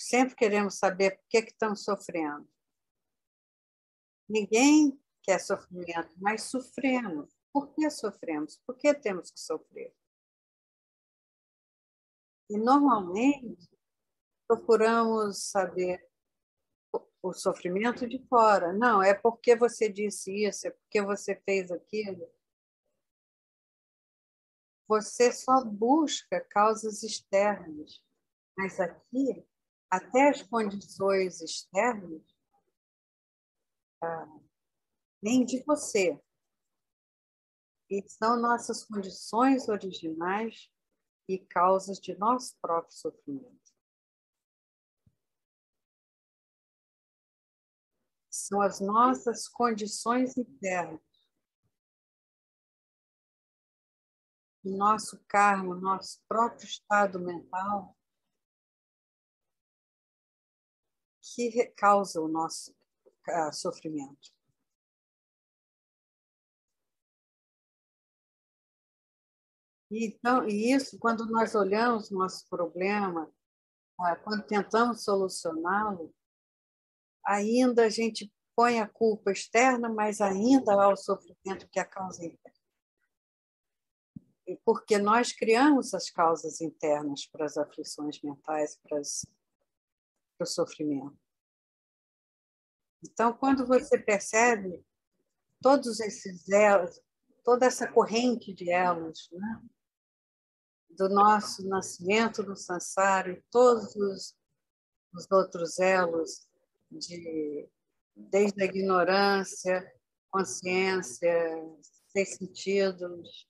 sempre queremos saber por que, que estamos sofrendo. Ninguém quer sofrimento, mas sofremos. Por que sofremos? Por que temos que sofrer? E normalmente procuramos saber o sofrimento de fora. Não, é porque você disse isso, é porque você fez aquilo. Você só busca causas externas. Mas aqui, até as condições externas ah, vêm de você. E são nossas condições originais e causas de nosso próprio sofrimento. São as nossas condições internas. O nosso karma, nosso próprio estado mental, que causa o nosso uh, sofrimento. Então, e isso, quando nós olhamos nosso problema, ah, quando tentamos solucioná-lo, ainda a gente põe a culpa externa, mas ainda há o sofrimento que é a causa interna. Porque nós criamos as causas internas para as aflições mentais, para, as, para o sofrimento. Então, quando você percebe todos esses elos, toda essa corrente de elos, né? do nosso nascimento no sansara e todos os, os outros elos, de, desde a ignorância, consciência, seis sentidos.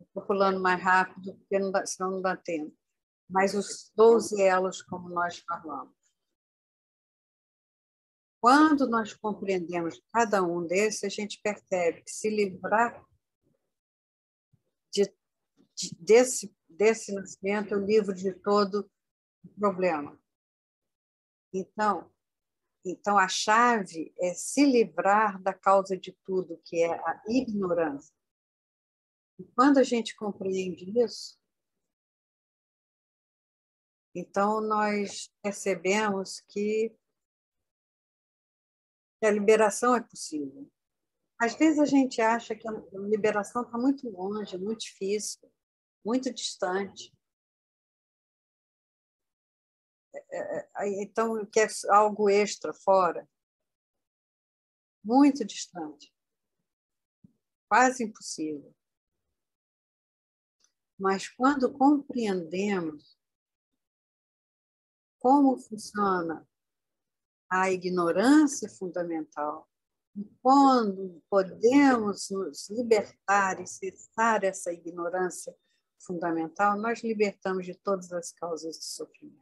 Estou pulando mais rápido, porque não dá, senão não dá tempo. Mas os 12 elos, como nós falamos. Quando nós compreendemos cada um desses, a gente percebe que se livrar de desse, desse nascimento, o livro de todo problema. Então, então, a chave é se livrar da causa de tudo, que é a ignorância. E quando a gente compreende isso, então nós percebemos que a liberação é possível. Às vezes a gente acha que a liberação está muito longe, muito difícil muito distante. É, é, então, quer algo extra fora, muito distante, quase impossível. Mas quando compreendemos como funciona a ignorância fundamental, quando podemos nos libertar e cessar essa ignorância fundamental, nós libertamos de todas as causas de sofrimento.